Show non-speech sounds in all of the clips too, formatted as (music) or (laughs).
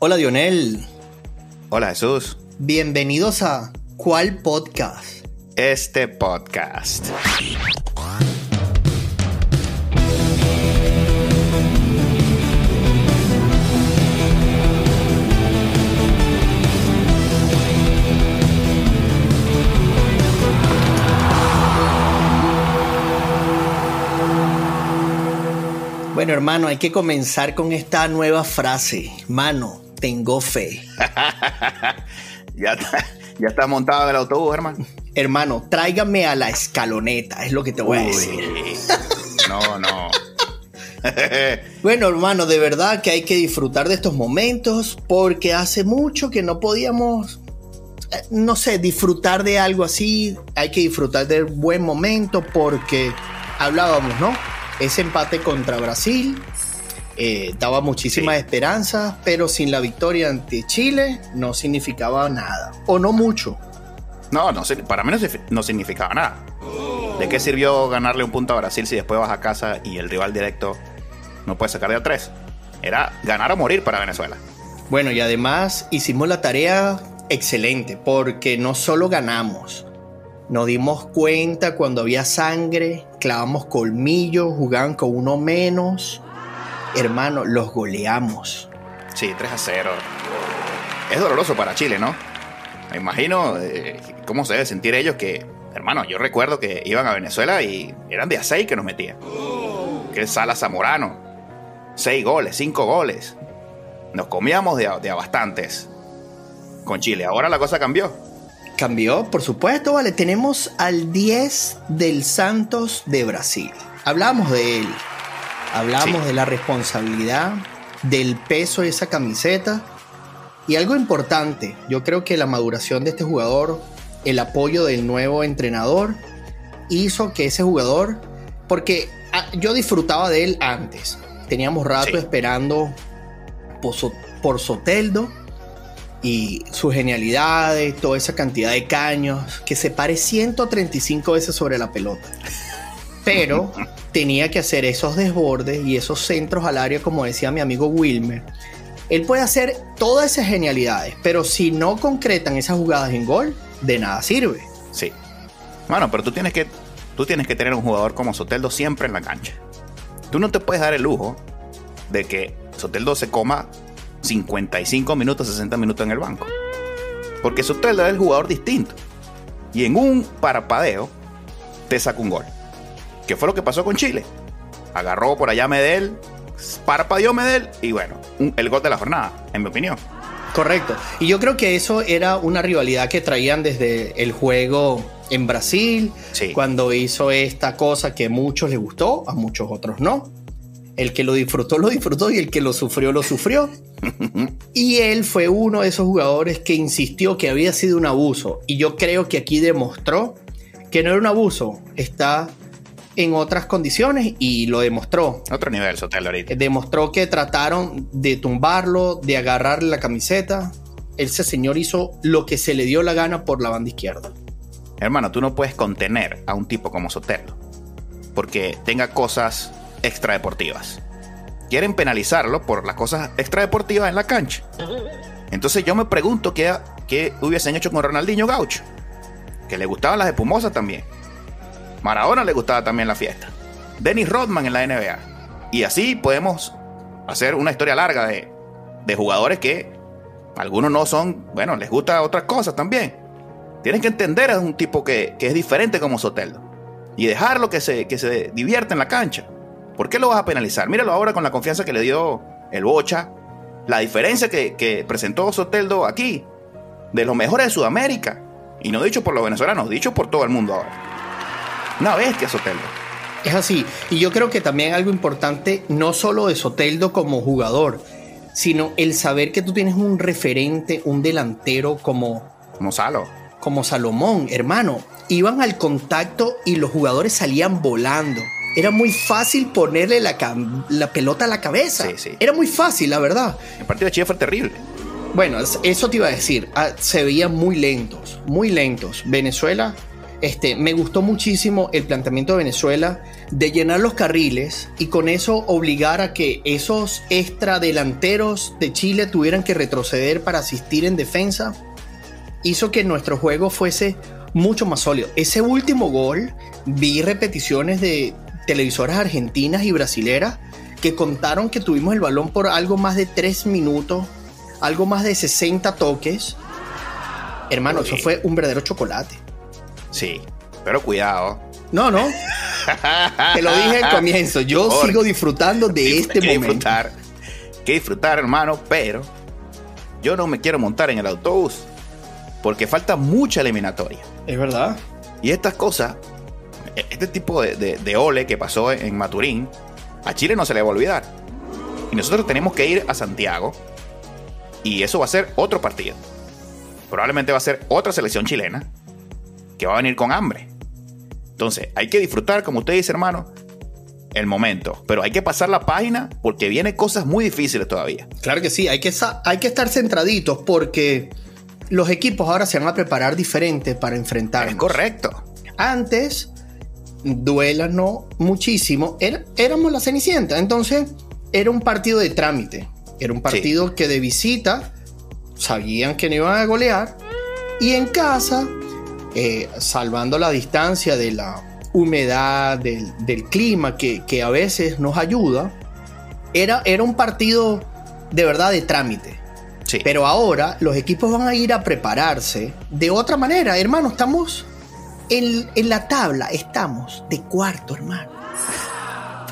Hola Dionel, Hola Jesús. bienvenidos a ¿Cuál podcast? Este podcast. Bueno hermano, hay que comenzar con esta nueva frase. Mano, tengo fe. (laughs) Ya está, ya está montado en el autobús, hermano. Hermano, tráigame a la escaloneta, es lo que te voy a decir. No, no. (laughs) Bueno, hermano, de verdad que hay que disfrutar de estos momentos porque hace mucho que no podíamos, eh, no sé, disfrutar de algo así. Hay que disfrutar del buen momento porque hablábamos, ¿no? Ese empate contra Brasil eh, daba muchísimas Sí. esperanzas, pero sin la victoria ante Chile no significaba nada, o no mucho. No, no, para mí no significaba nada. ¿De qué sirvió ganarle un punto a Brasil si después vas a casa y el rival directo no puede sacar de a tres? Era ganar o morir para Venezuela. Bueno, y además hicimos la tarea excelente porque no solo ganamos, nos dimos cuenta cuando había sangre, clavamos colmillos, jugaban con uno menos. Hermano, los goleamos. Sí, 3 a 0. Es doloroso para Chile, ¿no? Me imagino eh, cómo se debe sentir ellos que, hermano, yo recuerdo que iban a Venezuela y eran de a 6 que nos metían. Que es Sala Zamorano. 6 goles, 5 goles. Nos comíamos de a, de a bastantes con Chile. Ahora la cosa cambió. Cambió, por supuesto, vale. Tenemos al 10 del Santos de Brasil. Hablamos de él. Hablamos Sí. de la responsabilidad, del peso de esa camiseta. Y algo importante, yo creo que la maduración de este jugador, el apoyo del nuevo entrenador, hizo que ese jugador, porque ah, yo disfrutaba de él antes. Teníamos rato Sí. esperando por Soteldo y sus genialidades, toda esa cantidad de caños, que se pare 135 veces sobre la pelota. Pero (laughs) tenía que hacer esos desbordes y esos centros al área, como decía mi amigo Wilmer. Él puede hacer todas esas genialidades, pero si no concretan esas jugadas en gol, de nada sirve. Sí. Bueno, pero tú tienes que, tú tienes que tener un jugador como Soteldo siempre en la cancha. Tú no te puedes dar el lujo de que Soteldo se coma 55 minutos, 60 minutos en el banco. Porque Soteldo es el jugador distinto. Y en un parapadeo te saca un gol. ¿Qué fue lo que pasó con Chile? Agarró por allá Medel, parpadeó Medel y bueno, un- el gol de la jornada, en mi opinión. Correcto. Y yo creo que eso era una rivalidad que traían desde el juego en Brasil, Sí. cuando hizo esta cosa que a muchos les gustó, a muchos otros no. El que lo disfrutó, lo disfrutó y el que lo sufrió, lo sufrió. (laughs) y él fue uno de esos jugadores que insistió que había sido un abuso. Y yo creo que aquí demostró que no era un abuso, está en otras condiciones y lo demostró. Otro nivel, Soteldo ahorita. Demostró que trataron de tumbarlo, de agarrarle la camiseta. Ese señor hizo lo que se le dio la gana por la banda izquierda. Hermano, tú no puedes contener a un tipo como Sotelo porque tenga cosas extradeportivas. Quieren penalizarlo por las cosas extradeportivas en la cancha. Entonces yo me pregunto qué, qué hubiesen hecho con Ronaldinho Gaucho, que le gustaban las espumosas también. Maradona le gustaba también la fiesta. Dennis Rodman en la NBA. Y así podemos hacer una historia larga de, de jugadores que algunos no son, bueno, les gusta otras cosas también. Tienes que entender a un tipo que, que es diferente como Soteldo. Y dejarlo que se, que se divierta en la cancha. ¿Por qué lo vas a penalizar? Míralo ahora con la confianza que le dio el Bocha. La diferencia que, que presentó Soteldo aquí. De los mejores de Sudamérica. Y no dicho por los venezolanos, dicho por todo el mundo ahora. Una bestia Soteldo. Es así. Y yo creo que también algo importante, no solo de Soteldo como jugador, sino el saber que tú tienes un referente, un delantero como, Como Salo. como Salomón, hermano. Iban al contacto y los jugadores salían volando. Era muy fácil ponerle la, la pelota a la cabeza. Sí, sí. Era muy fácil, la verdad. El partido de Chile fue terrible. Bueno, es- eso te iba a decir. Ah, se veían muy lentos, muy lentos. Venezuela Este, me gustó muchísimo el planteamiento de Venezuela de llenar los carriles y con eso obligar a que esos extradelanteros de Chile tuvieran que retroceder para asistir en defensa. Hizo que nuestro juego fuese mucho más sólido. Ese último gol, vi repeticiones de televisoras argentinas y brasileras que contaron que tuvimos el balón por algo más de 3 minutos, algo más de 60 toques. Hermano, eso fue un verdadero chocolate. Sí, pero cuidado. No, no. Te lo dije al (laughs) comienzo. Yo sigo disfrutando de este que momento. Disfrutar, que disfrutar, hermano, pero yo no me quiero montar en el autobús porque falta mucha eliminatoria. Es verdad. Y estas cosas, este tipo de, de, de ole que pasó en Maturín, a Chile no se le va a olvidar. Y nosotros tenemos que ir a Santiago y eso va a ser otro partido. Probablemente va a ser otra selección chilena que va a venir con hambre. Entonces, hay que disfrutar, como usted dice, hermano, el momento. Pero hay que pasar la página porque vienen cosas muy difíciles todavía. Claro que sí, hay que, hay que estar centraditos porque los equipos ahora se van a preparar diferente para enfrentarnos. Es correcto. Antes, duélanos muchísimo, era, éramos la Cenicienta. Entonces, era un partido de trámite. Era un partido sí. que de visita sabían que no iban a golear. Y en casa, eh, salvando la distancia de la humedad, del, del clima que, que, a veces nos ayuda, era, era un partido de verdad de trámite. Sí. Pero ahora los equipos van a ir a prepararse de otra manera, hermano. Estamos en, en la tabla, estamos de cuarto, hermano.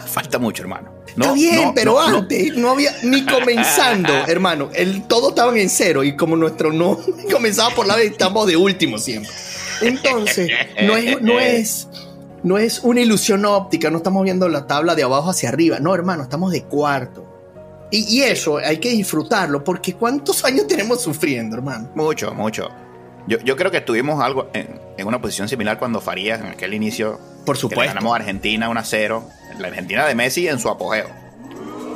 Falta mucho, hermano. No, Está bien, no, pero no, antes no. había ni comenzando, (laughs) hermano. El, todos estaban en cero y como nuestro no (laughs) comenzaba por la vez, estamos de último siempre. Entonces, no es, no es, no es una ilusión óptica, no estamos viendo la tabla de abajo hacia arriba. No, hermano, estamos de cuarto. Y, y eso hay que disfrutarlo, porque ¿cuántos años tenemos sufriendo, hermano? Mucho, mucho. Yo, yo creo que estuvimos algo en, en, una posición similar cuando Farías en aquel inicio. Por supuesto. Ganamos a Argentina 1 a 0. La Argentina de Messi en su apogeo.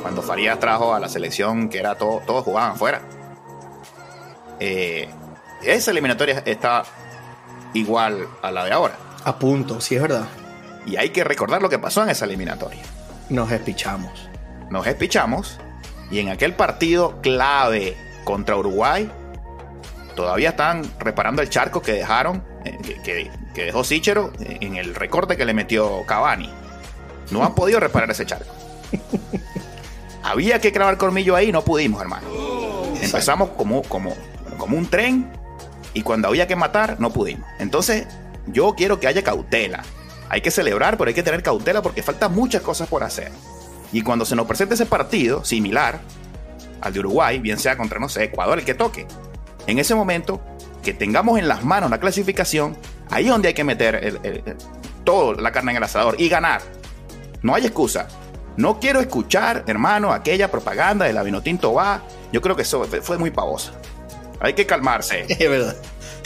Cuando Farías trajo a la selección que era todo, todos jugaban afuera. Eh, esa eliminatoria está igual a la de ahora. A punto, sí es verdad. Y hay que recordar lo que pasó en esa eliminatoria. Nos espichamos. Nos espichamos. Y en aquel partido clave contra Uruguay, todavía están reparando el charco que dejaron, eh, que, que, que, dejó Sichero en el recorte que le metió Cavani. No han podido reparar ese charco. (laughs) Había que clavar colmillo ahí, no pudimos, hermano. Empezamos como, como, como un tren y cuando había que matar, no pudimos. Entonces, yo quiero que haya cautela. Hay que celebrar, pero hay que tener cautela porque faltan muchas cosas por hacer. Y cuando se nos presente ese partido similar al de Uruguay, bien sea contra, no sé, Ecuador, el que toque, en ese momento que tengamos en las manos la clasificación, ahí es donde hay que meter el, la carne en el asador y ganar. No hay excusa. No quiero escuchar, hermano, aquella propaganda de la Vinotinto va. Yo creo que eso fue muy pavosa. Hay que calmarse. (laughs) Es verdad.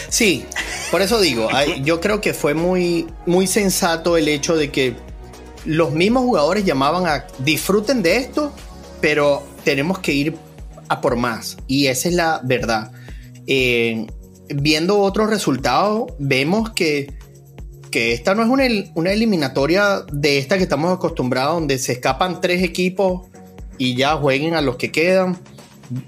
Sí, por eso digo, (laughs) yo creo que fue muy, muy sensato el hecho de que los mismos jugadores llamaban a disfruten de esto, pero tenemos que ir a por más. Y esa es la verdad. Eh, viendo otros resultados, vemos que, que esta no es una, una, eliminatoria de esta que estamos acostumbrados, donde se escapan tres equipos y ya jueguen a los que quedan.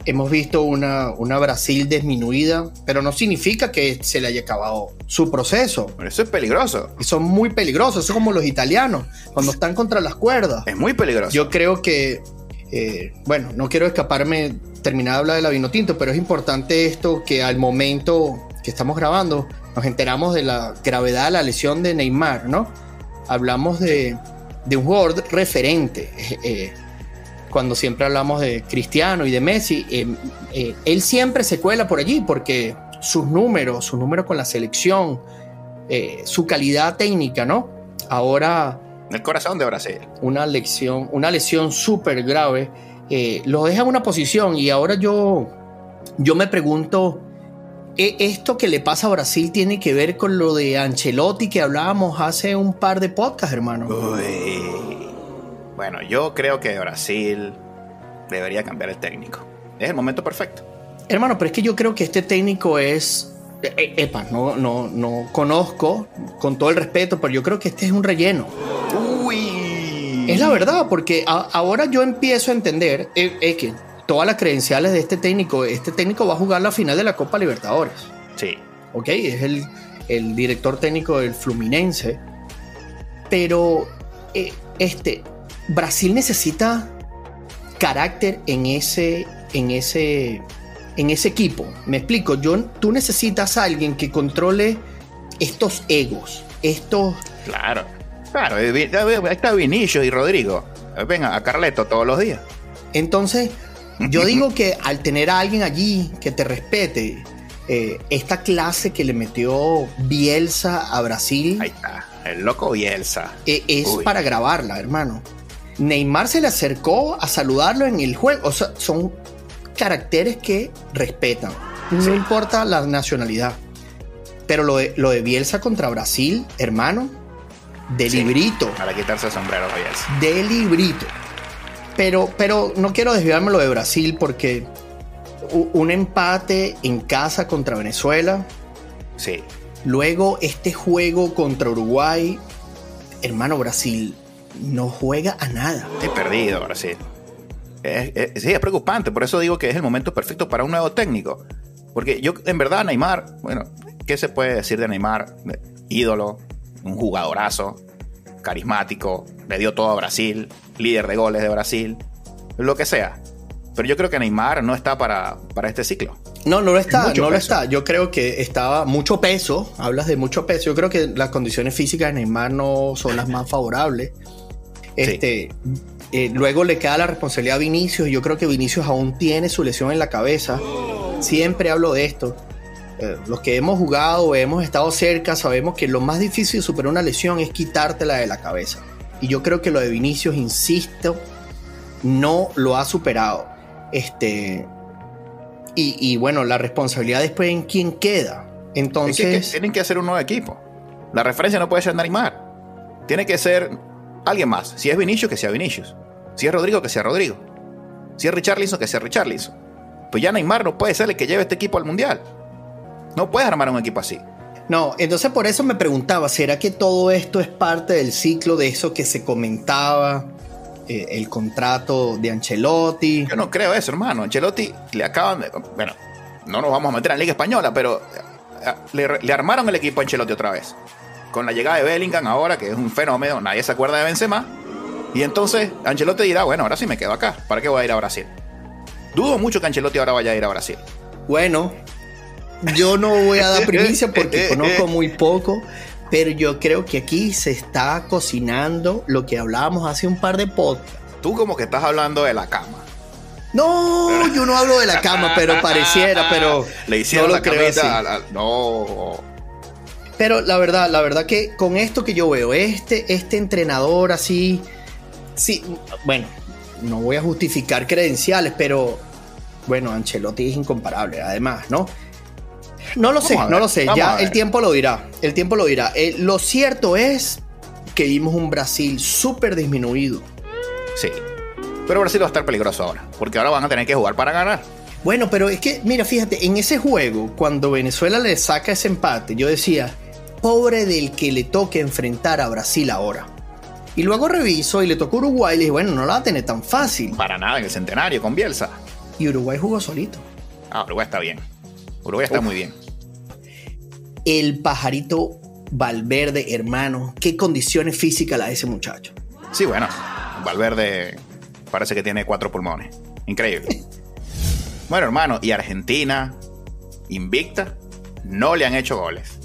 Hemos visto una, una Brasil disminuida, pero no significa que se le haya acabado su proceso. Pero eso es peligroso. Y son muy peligrosos, eso es como los italianos, cuando están contra las cuerdas. Es muy peligroso. Yo creo que eh, bueno, no quiero escaparme, terminar de hablar de la vino tinto, pero es importante esto que al momento que estamos grabando nos enteramos de la gravedad de la lesión de Neymar, ¿no? Hablamos de, de un jugador referente. Eh, eh, cuando siempre hablamos de Cristiano y de Messi, eh, él siempre se cuela por allí porque sus números, sus números con la selección, su calidad técnica, ¿no? Ahora el corazón de Brasil. Una lección, una lesión súper grave. Eh, lo deja en una posición y ahora yo, yo me pregunto, ¿esto que le pasa a Brasil tiene que ver con lo de Ancelotti que hablábamos hace un par de podcasts, hermano? Uy. Bueno, yo creo que Brasil debería cambiar el técnico. Es el momento perfecto. Hermano, pero es que yo creo que este técnico es eh, eh, epa, no, no, no conozco con todo el respeto, pero yo creo que este es un relleno. Uy. Es la verdad, porque ahora yo empiezo a entender eh, que todas las credenciales de este técnico, este técnico va a jugar la final de la Copa Libertadores. Sí. Ok, es el, el director técnico del Fluminense. Pero este, Brasil necesita carácter en ese, en ese, en ese equipo. Me explico, yo, tú necesitas a alguien que controle estos egos, estos... Claro, claro, ahí está Vinicius y Rodrigo. Venga, a Carleto todos los días. Entonces, (laughs) yo digo que al tener a alguien allí que te respete, eh, esta clase que le metió Bielsa a Brasil. Ahí está, el loco Bielsa. E, es para grabarla, hermano. Neymar se le acercó a saludarlo en el juego. O sea, son caracteres que respetan. No importa la nacionalidad. Pero lo de, lo de Bielsa contra Brasil, hermano, de librito. Para quitarse el sombrero Bielsa. De librito. Pero, pero no quiero desviarme lo de Brasil porque un empate en casa contra Venezuela. Sí. Luego este juego contra Uruguay. Hermano, Brasil no juega a nada. He perdido, Brasil. sí, es preocupante. Por eso digo que es el momento perfecto para un nuevo técnico. Porque yo, en verdad, Neymar, bueno, ¿qué se puede decir de Neymar? Ídolo, un jugadorazo, carismático, le dio todo a Brasil, líder de goles de Brasil, lo que sea. Pero yo creo que Neymar no está para, para este ciclo. No, no lo está, no lo está. Yo creo que estaba mucho peso, hablas de mucho peso. Yo creo que las condiciones físicas de Neymar no son las más favorables. Este, eh, luego le queda la responsabilidad a Vinicius. Yo creo que Vinicius aún tiene su lesión en la cabeza. Siempre hablo de esto. Eh, los que hemos jugado, hemos estado cerca, sabemos que lo más difícil de superar una lesión es quitártela de la cabeza. Y yo creo que lo de Vinicius, insisto, no lo ha superado. Este, y, bueno, la responsabilidad después en quién queda. Entonces. tienen que hacer un nuevo equipo. La referencia no puede ser Neymar. Tiene que ser alguien más. Si es Vinicius, que sea Vinicius. Si es Rodrigo, que sea Rodrigo. Si es Richarlison, que sea Richarlison. Pues ya Neymar no puede ser el que lleve este equipo al mundial. No puedes armar un equipo así. No, entonces por eso me preguntaba, ¿será que todo esto es parte del ciclo de eso que se comentaba? Eh, el contrato de Ancelotti. Yo no creo eso, hermano. Ancelotti le acaban de. Bueno, no nos vamos a meter en la Liga Española, pero eh, le, armaron el equipo a Ancelotti otra vez. Con la llegada de Bellingham ahora, que es un fenómeno, nadie se acuerda de Benzema. Y entonces Ancelotti dirá, bueno, ahora sí me quedo acá. ¿Para qué voy a ir a Brasil? Dudo mucho que Ancelotti ahora vaya a ir a Brasil. Bueno, yo no voy a dar primicia porque (laughs) conozco muy poco, pero yo creo que aquí se está cocinando lo que hablábamos hace un par de podcasts. Tú como que estás hablando de la cama. No, yo no hablo de la cama, pero pareciera, pero (laughs) le hicieron la camita. no. Pero la verdad, la verdad que con esto que yo veo, este, este entrenador así, sí, bueno, no voy a justificar credenciales, pero bueno, Ancelotti es incomparable, además, ¿no? No lo sé, no lo sé. ya el tiempo lo dirá. El tiempo lo dirá. Eh, lo cierto es que vimos un Brasil súper disminuido. Sí. Pero Brasil va a estar peligroso ahora. Porque ahora van a tener que jugar para ganar. Bueno, pero es que, mira, fíjate, en ese juego, cuando Venezuela le saca ese empate, yo decía, pobre del que le toque enfrentar a Brasil ahora. Y luego reviso y le tocó Uruguay y le dije, bueno, no la va a tener tan fácil. Para nada en el centenario con Bielsa. Y Uruguay jugó solito. Ah, Uruguay está bien. Uruguay está muy bien. El pajarito Valverde, hermano, qué condiciones físicas la de ese muchacho. Sí, bueno, Valverde parece que tiene cuatro pulmones. Increíble. (laughs) bueno, hermano, y Argentina, invicta, no le han hecho goles.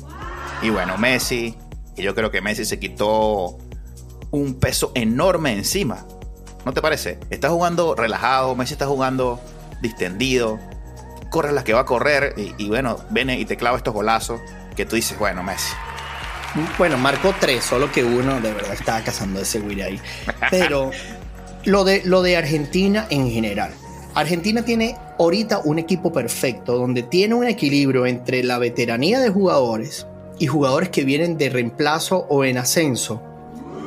Y bueno, Messi, y yo creo que Messi se quitó un peso enorme encima. ¿No te parece? Está jugando relajado, Messi está jugando distendido, corre las que va a correr y, bueno, viene y te clava estos golazos que tú dices, bueno, Messi. Bueno, marcó tres, solo que uno de verdad estaba cazando ese Willy ahí. Pero (laughs) lo de, lo de Argentina en general. Argentina tiene ahorita un equipo perfecto donde tiene un equilibrio entre la veteranía de jugadores y jugadores que vienen de reemplazo o en ascenso,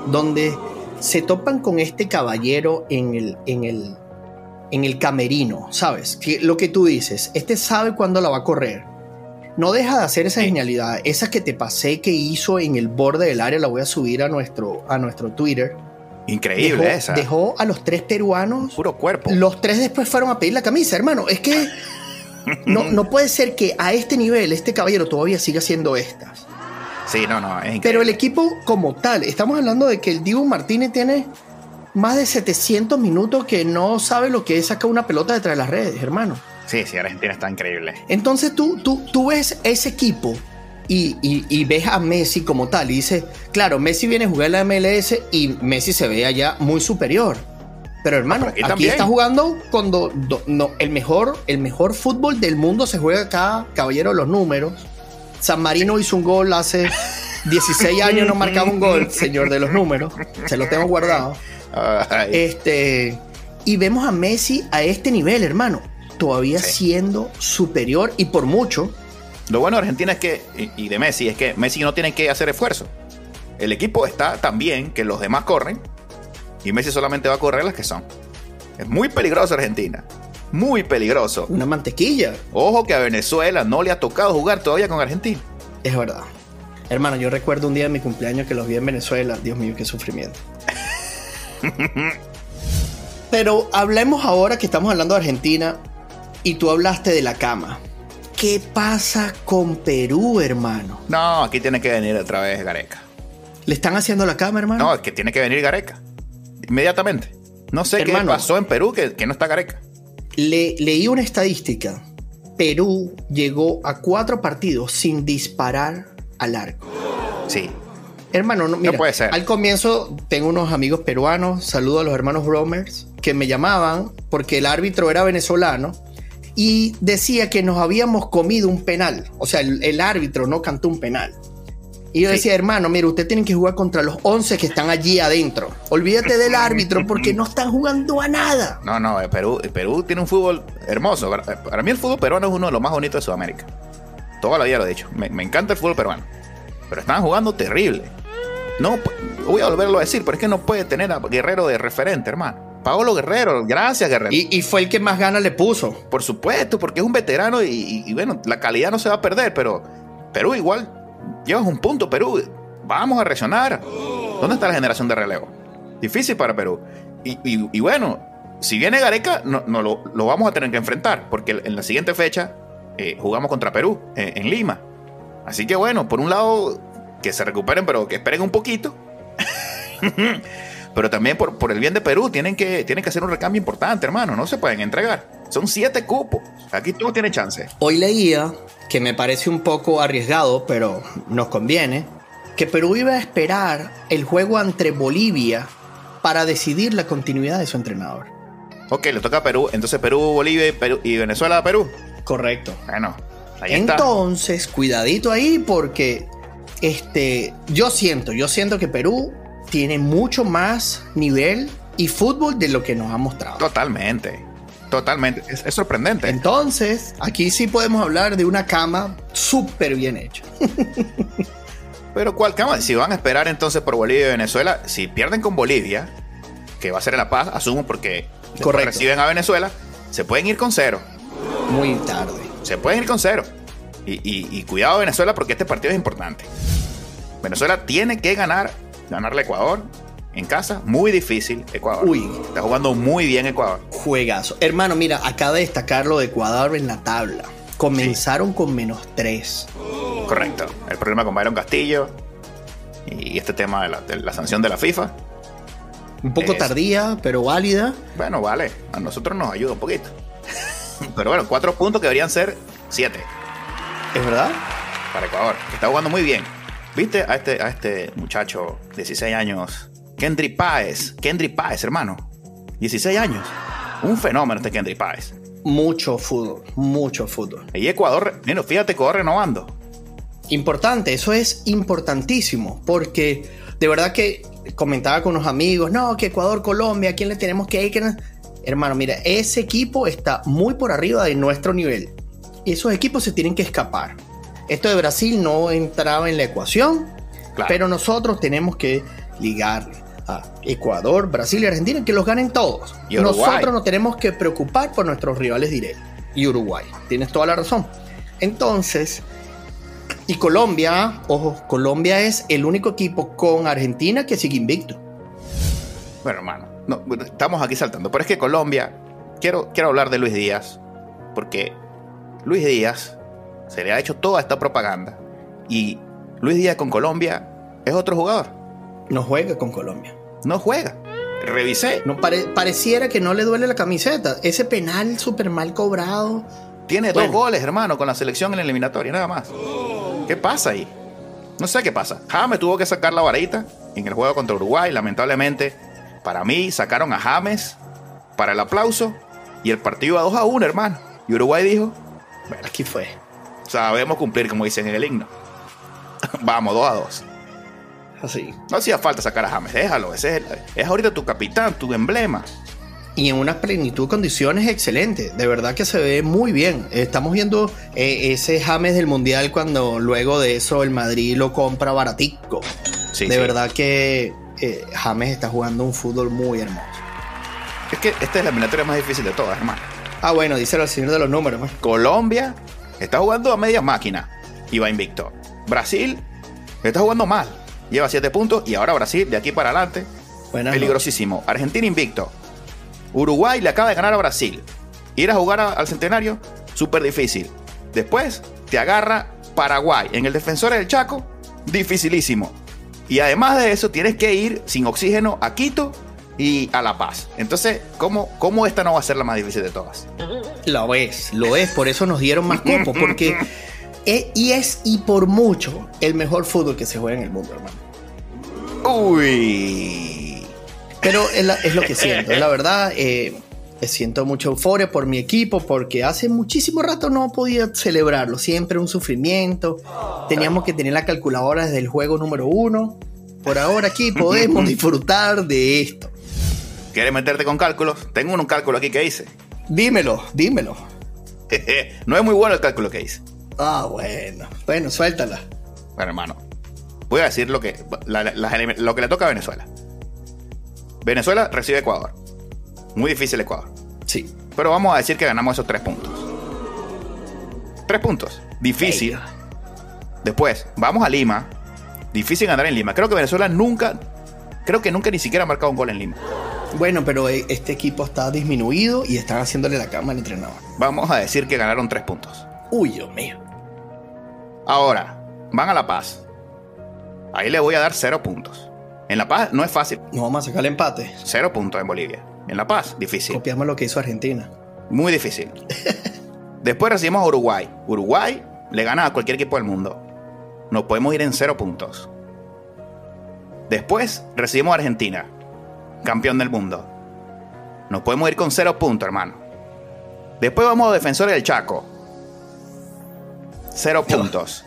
donde se topan con este caballero en el, en el, en el camerino, ¿sabes? Que lo que tú dices, este sabe cuándo la va a correr. no deja de hacer esa genialidad. Esa que te pasé que hizo en el borde del área, la voy a subir a nuestro, a nuestro Twitter. Increíble dejó, esa. Dejó a los tres peruanos. Puro cuerpo. Los tres después fueron a pedir la camisa, hermano. Es que (laughs) no, no puede ser que a este nivel este caballero todavía siga haciendo estas. Sí, no, no, es increíble. Pero el equipo como tal, estamos hablando de que el Dibu Martínez tiene más de 700 minutos que no sabe lo que es sacar una pelota detrás de las redes, hermano. Sí, sí, Argentina está increíble. Entonces tú, tú, tú ves ese equipo y, y, y, ves a Messi como tal y dices, claro, Messi viene a jugar en la MLS y Messi se ve allá muy superior. Pero hermano, aquí aquí, está jugando cuando do- no, el, mejor, el mejor fútbol del mundo se juega acá, caballero de los números. San Marino hizo un gol hace 16 años, no marcaba un gol, señor de los números. Se lo tengo guardado. Ay, Este, y vemos a Messi a este nivel, hermano. Todavía Sí. siendo superior y por mucho. Lo bueno de Argentina es que, y, y de Messi, es que Messi no tiene que hacer esfuerzo. El equipo está tan bien que los demás corren y Messi solamente va a correr las que son. Es muy peligroso Argentina. Muy peligroso. Una mantequilla. Ojo que a Venezuela no le ha tocado jugar todavía con Argentina. Es verdad. Hermano, yo recuerdo un día de mi cumpleaños que los vi en Venezuela. Dios mío, qué sufrimiento. (laughs) Pero hablemos ahora que estamos hablando de Argentina y tú hablaste de la cama. ¿Qué pasa con Perú, hermano? No, aquí tiene que venir otra vez Gareca. ¿Le están haciendo la cama, hermano? No, es que tiene que venir Gareca. Inmediatamente. No sé Hermano. qué pasó en Perú que, que no está Gareca. Le, leí una estadística. Perú llegó a cuatro partidos sin disparar al arco. Sí. Hermano, no, mira, puede ser. al comienzo tengo unos amigos peruanos, saludo a los hermanos Bromers, que me llamaban porque el árbitro era venezolano y decía que nos habíamos comido un penal. O sea, el, el árbitro no cantó un penal. Y yo Sí. decía, hermano, mira, usted tiene que jugar contra los 11 que están allí adentro. Olvídate del (laughs) árbitro porque no están jugando a nada. No, no, eh, Perú, eh, Perú tiene un fútbol hermoso. Para, eh, para mí el fútbol peruano es uno de los más bonitos de Sudamérica. Toda la vida lo he dicho. Me, me encanta el fútbol peruano. Pero están jugando terrible. No, pu- voy a volverlo a decir, pero es que no puede tener a Guerrero de referente, hermano. Paolo Guerrero, gracias Guerrero. Y, y fue el que más ganas le puso. Por supuesto, porque es un veterano y, y- y bueno, la calidad no se va a perder, pero Perú igual llevas un punto, Perú. Vamos a reaccionar. ¿Dónde está la generación de relevo? Difícil para Perú. Y, y- y bueno, si viene Gareca, no, no lo, lo vamos a tener que enfrentar, porque en la siguiente fecha eh, jugamos contra Perú, eh, en Lima. Así que bueno, por un lado, que se recuperen, pero que esperen un poquito. (laughs) Pero también por, por el bien de Perú tienen que, tienen que hacer un recambio importante, hermano. No se pueden entregar. Son siete cupos. Aquí tú no tienes chance. Hoy leía, que me parece un poco arriesgado, pero nos conviene, que Perú iba a esperar el juego entre Bolivia para decidir la continuidad de su entrenador. Ok, le toca a Perú. Entonces Perú, Bolivia y, Perú- y Venezuela a Perú. Correcto. Bueno, ahí está. Entonces, cuidadito ahí porque este, yo siento, yo siento que Perú tiene mucho más nivel y fútbol de lo que nos ha mostrado. Totalmente. Totalmente. Es, es sorprendente. Entonces, aquí sí podemos hablar de una cama súper bien hecha. Pero ¿cuál cama? Si van a esperar entonces por Bolivia y Venezuela, si pierden con Bolivia, que va a ser en La Paz, asumo porque Correcto. reciben a Venezuela, se pueden ir con cero. Muy tarde. Se pueden ir con cero. Y, y- y cuidado Venezuela porque este partido es importante. Venezuela tiene que ganar, ganarle a Ecuador en casa. Muy difícil Ecuador. Uy. Está jugando muy bien Ecuador. Juegazo. Hermano, mira, acaba de destacar lo de Ecuador en la tabla. Comenzaron con menos 3. Correcto. El problema con Byron Castillo y este tema de la, de la sanción de la FIFA. Un poco Es- tardía, pero válida. Bueno, vale. A nosotros nos ayuda un poquito. (laughs) Pero bueno, cuatro puntos que deberían ser siete ¿Es verdad? para Ecuador, que está jugando muy bien. ¿Viste a este, a este muchacho, 16 años? Kendry Páez. Kendry Páez, hermano. 16 años. Un fenómeno este Kendry Páez. Mucho fútbol, mucho fútbol. Y Ecuador, mira, fíjate, Ecuador renovando. Importante, eso es importantísimo, porque de verdad que comentaba con unos amigos, no, que Ecuador, Colombia, ¿a quién le tenemos que ir? Que no-". Hermano, mira, ese equipo está muy por arriba de nuestro nivel. Esos equipos se tienen que escapar. Esto de Brasil no entraba en la ecuación, Claro. pero nosotros tenemos que ligarle a Ecuador, Brasil y Argentina, que los ganen todos. Y Uruguay. Nosotros nos tenemos que preocupar por nuestros rivales directos. Y Uruguay, tienes toda la razón. Entonces, Y Colombia, ojo, Colombia es el único equipo con Argentina que sigue invicto. Bueno, hermano, no, estamos aquí saltando. Pero es que Colombia, quiero, quiero hablar de Luis Díaz, porque Luis Díaz se le ha hecho toda esta propaganda. Y Luis Díaz con Colombia es otro jugador. No juega con Colombia. No juega. Revisé. No pareciera que no le duele la camiseta. Ese penal súper mal cobrado. Tiene dos goles, hermano, con la selección en la eliminatoria, nada más. ¿Qué pasa ahí? No sé qué pasa. James tuvo que sacar la varita en el juego contra Uruguay. Lamentablemente, para mí, sacaron a James para el aplauso y el partido a 2 a 1, hermano. Y Uruguay dijo: Bueno, aquí fue. Sabemos cumplir, como dicen en el himno. (laughs) Vamos, 2 a 2. Así. No hacía falta sacar a James, déjalo. Ese es, es ahorita tu capitán, tu emblema y en una plenitud de condiciones excelente. De verdad que se ve muy bien. Estamos viendo eh, ese James del Mundial cuando luego de eso el Madrid lo compra baratico. de verdad que eh, James está jugando un fútbol muy hermoso. Es que esta es la eliminatoria más difícil de todas, hermano. Ah, bueno, díselo al señor de los números. Colombia está jugando a media máquina y va invicto. Brasil está jugando mal. Lleva 7 puntos y ahora Brasil, de aquí para adelante, peligrosísimo. Argentina invicto. Uruguay le acaba de ganar a Brasil. Ir a jugar al centenario, súper difícil. Después te agarra Paraguay en el defensor del Chaco, dificilísimo. Y además de eso, tienes que ir sin oxígeno a Quito y a La Paz. Entonces, ¿cómo, cómo esta no va a ser la más difícil de todas? Lo es, lo es. Por eso nos dieron más copos. Porque (laughs) es, y es y por mucho el mejor fútbol que se juega en el mundo, hermano. Uy. Pero es, lo que siento, la verdad. Eh, siento mucha euforia por mi equipo porque hace muchísimo rato no podía celebrarlo. Siempre un sufrimiento. Teníamos que tener la calculadora desde el juego número uno. Por ahora aquí podemos (laughs) disfrutar de esto. ¿Quieres meterte con cálculos? Tengo un cálculo aquí que hice. Dímelo, dímelo. (laughs) no es muy bueno el cálculo que hice. Ah, bueno. Bueno, suéltala. Bueno, hermano. Voy a decir lo que, lo que le toca a Venezuela. Venezuela recibe Ecuador. Muy difícil Ecuador. Sí. Pero vamos a decir que ganamos esos tres puntos. Tres puntos. Difícil. Después, vamos a Lima. Difícil ganar en Lima. Creo que Venezuela nunca, creo que nunca ni siquiera ha marcado un gol en Lima. Bueno, pero e, este equipo está disminuido y están haciéndole la cama al entrenador. Vamos a decir que ganaron tres puntos. Uy, Dios mío. Ahora, van a La Paz. Ahí le voy a dar cero puntos. En La Paz no es fácil. No vamos a sacar el empate. Cero puntos en Bolivia. En La Paz, difícil. Copiamos lo que hizo Argentina. Muy difícil. (laughs) Después recibimos a Uruguay. Uruguay le gana a cualquier equipo del mundo. Nos podemos ir en cero puntos. Después recibimos a Argentina, campeón del mundo. Nos podemos ir con cero puntos, hermano. Después vamos a Defensores del Chaco. Cero puntos.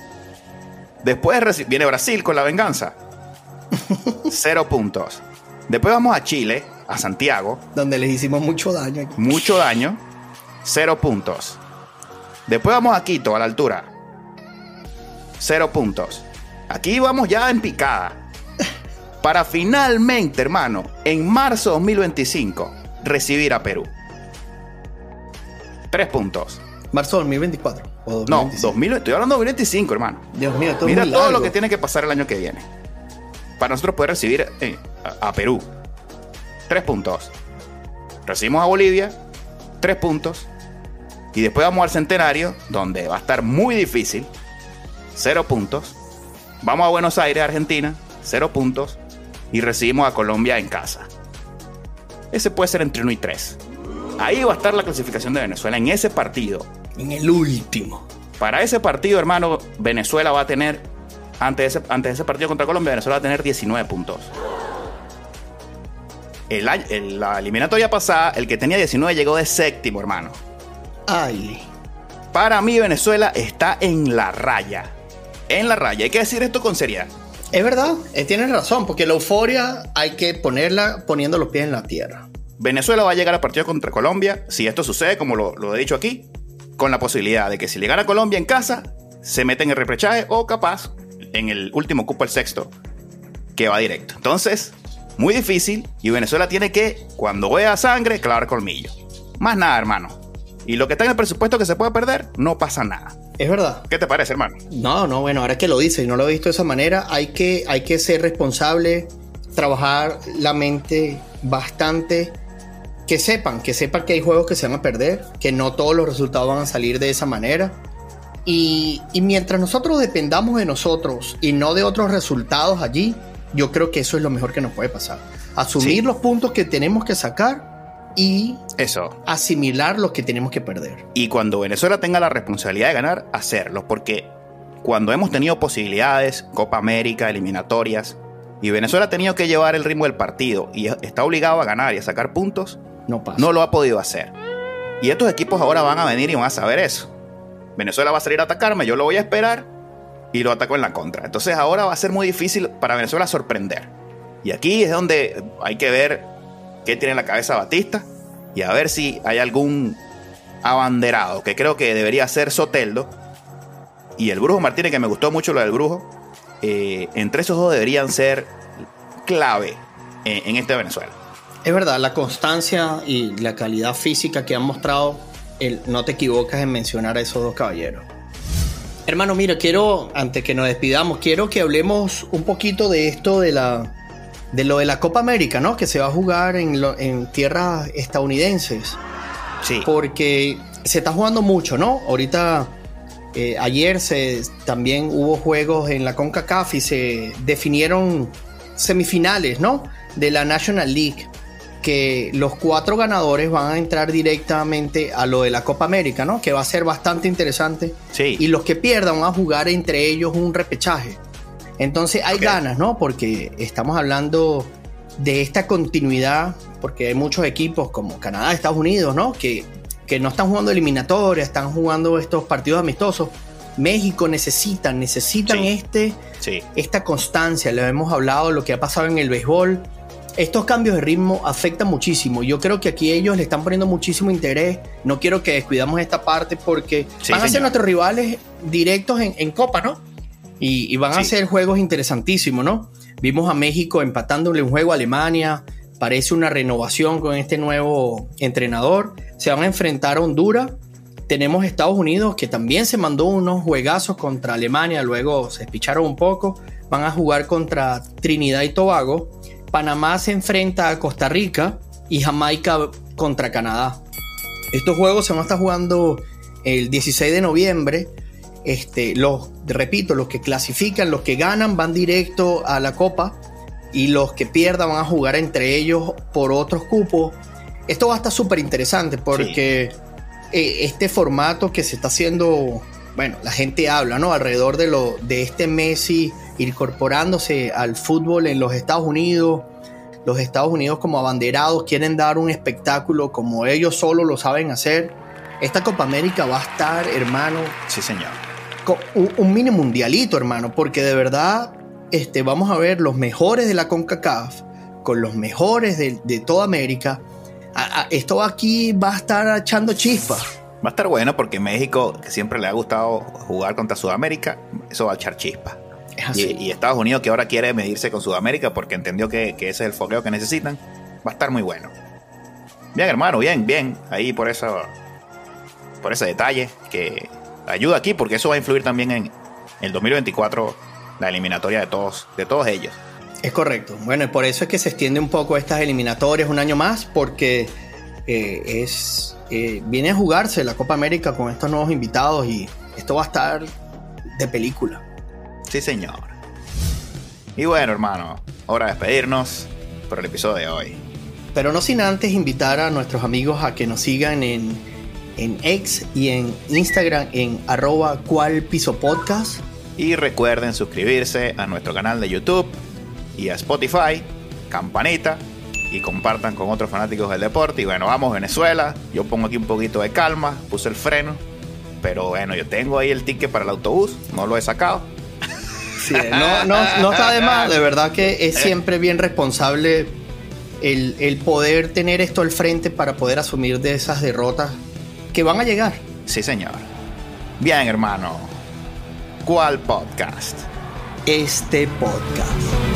Después viene Brasil con la venganza. (laughs) Cero puntos. Después vamos a Chile, a Santiago. Donde les hicimos mucho daño. Mucho daño. Cero puntos. Después vamos a Quito, a la altura. Cero puntos. Aquí vamos ya en picada. Para finalmente, hermano, en marzo 2025, recibir a Perú. Tres puntos. Marzo 2024. no, 2000, estoy hablando de 2025, hermano. Dios mío, todo Mira todo lo que tiene que pasar el año que viene para nosotros poder recibir eh, a, Perú. Tres puntos. Recibimos a Bolivia, tres puntos. Y después vamos al centenario, donde va a estar muy difícil. Cero puntos. Vamos a Buenos Aires, Argentina, cero puntos. Y recibimos a Colombia en casa. Ese puede ser entre uno y tres. Ahí va a estar la clasificación de Venezuela en ese partido. En el último. Para ese partido, hermano, Venezuela va a tener antes de, ese, ese partido contra Colombia, Venezuela va a tener 19 puntos. El, la eliminatoria pasada, el que tenía 19 llegó de séptimo, hermano. Ay. Para mí, Venezuela está en la raya. En la raya. Hay que decir esto con seriedad. Es verdad, eh, tienes razón, porque la euforia hay que ponerla poniendo los pies en la tierra. Venezuela va a llegar al partido contra Colombia, si esto sucede, como lo, lo he dicho aquí, con la posibilidad de que si le gana Colombia en casa, se mete en el reprechaje o capaz en el último cupo, el sexto, que va directo. Entonces, muy difícil y Venezuela tiene que, cuando vea sangre, clavar colmillo. Más nada, hermano. Y lo que está en el presupuesto que se puede perder, no pasa nada. Es verdad. ¿Qué te parece, hermano? No, no, bueno, ahora que lo dices no lo he visto de esa manera, hay que, hay que ser responsable, trabajar la mente bastante, que sepan, que sepan que hay juegos que se van a perder, que no todos los resultados van a salir de esa manera. Y, y mientras nosotros dependamos de nosotros y no de otros resultados allí, yo creo que eso es lo mejor que nos puede pasar. Asumir Sí. los puntos que tenemos que sacar y Eso. asimilar los que tenemos que perder. Y cuando Venezuela tenga la responsabilidad de ganar, hacerlo. Porque cuando hemos tenido posibilidades, Copa América, eliminatorias, y Venezuela ha tenido que llevar el ritmo del partido y está obligado a ganar y a sacar puntos, No pasa. no lo ha podido hacer. Y estos equipos ahora van a venir y van a saber eso. Venezuela va a salir a atacarme, yo lo voy a esperar y lo ataco en la contra. Entonces ahora va a ser muy difícil para Venezuela sorprender. Y aquí es donde hay que ver qué tiene en la cabeza Batista y a ver si hay algún abanderado, que creo que debería ser Soteldo. Y el Brujo Martínez, que me gustó mucho lo del Brujo. eh, entre esos dos deberían ser clave en, en este Venezuela. Es verdad, la constancia y la calidad física que han mostrado, el, no te equivocas en mencionar a esos dos caballeros. Hermano, mira, quiero, antes que nos despidamos, quiero que hablemos un poquito de esto de la de lo de la Copa América, ¿no? Que se va a jugar en, lo- en tierras estadounidenses. Sí. Porque se está jugando mucho, ¿no? Ahorita, eh, ayer se, también hubo juegos en la CONCACAF y se definieron semifinales, ¿no? De la National League. Que los cuatro ganadores van a entrar directamente a lo de la Copa América, ¿no? Que va a ser bastante interesante. Sí. Y los que pierdan van a jugar entre ellos un repechaje. Entonces hay ganas, ¿no? Porque estamos hablando de esta continuidad, porque hay muchos equipos como Canadá, Estados Unidos, ¿no? Que, que no están jugando eliminatorias, están jugando estos partidos amistosos. México necesitan, necesitan Sí. este, Sí. esta constancia. Le hemos hablado de lo que ha pasado en el béisbol. Estos cambios de ritmo afectan muchísimo. Yo creo que aquí ellos le están poniendo muchísimo interés. No quiero que descuidamos esta parte porque Sí, van a ser nuestros rivales directos en, en Copa, ¿no? Y, y van a ser juegos interesantísimos, ¿no? Vimos a México empatándole un juego a Alemania. Parece una renovación con este nuevo entrenador. Se van a enfrentar a Honduras. Tenemos Estados Unidos que también se mandó unos juegazos contra Alemania, luego se espicharon un poco. Van a jugar contra Trinidad y Tobago. Panamá se enfrenta a Costa Rica y Jamaica contra Canadá. Estos juegos se van a estar jugando el 16 de noviembre. Este, los, repito, los que clasifican, los que ganan van directo a la Copa y los que pierdan van a jugar entre ellos por otros cupos. Esto va a estar súper interesante porque eh, este formato que se está haciendo, bueno, la gente habla, ¿no? Alrededor de, lo, de este Messi incorporándose al fútbol en los Estados Unidos. Los Estados Unidos como abanderados quieren dar un espectáculo como ellos solo lo saben hacer. Esta Copa América va a estar, hermano, Sí, señor. Un, un mini mundialito, hermano, porque de verdad este, vamos a ver los mejores de la CONCACAF con los mejores de, de toda América. A- a- esto aquí va a estar echando chispas. Va a estar bueno porque México, que siempre le ha gustado jugar contra Sudamérica, eso va a echar chispa. Es Y, Estados Unidos, que ahora quiere medirse con Sudamérica porque entendió que, que ese es el fogueo que necesitan, va a estar muy bueno. Bien, hermano, bien, bien. Ahí por eso, por ese detalle que ayuda aquí, porque eso va a influir también en el 2024, la eliminatoria de todos, de todos ellos. Es correcto. Bueno, y por eso es que se extiende un poco estas eliminatorias un año más, porque eh, es eh, viene a jugarse la Copa América con estos nuevos invitados y esto va a estar de película. Sí, señor. Y bueno, hermano, hora de despedirnos por el episodio de hoy. Pero no sin antes invitar a nuestros amigos a que nos sigan en, en X y en Instagram en arroba cual piso podcast. Y recuerden suscribirse a nuestro canal de YouTube y a Spotify, campanita y compartan con otros fanáticos del deporte. Y bueno, vamos Venezuela. Yo pongo aquí un poquito de calma, puse el freno. Pero bueno, yo tengo ahí el ticket para el autobús, no lo he sacado. Sí, no, no, no está de más, de verdad que es siempre bien responsable el, el poder tener esto al frente para poder asumir de esas derrotas que van a llegar. Sí, señor. Bien, hermano. ¿Cuál podcast? Este podcast.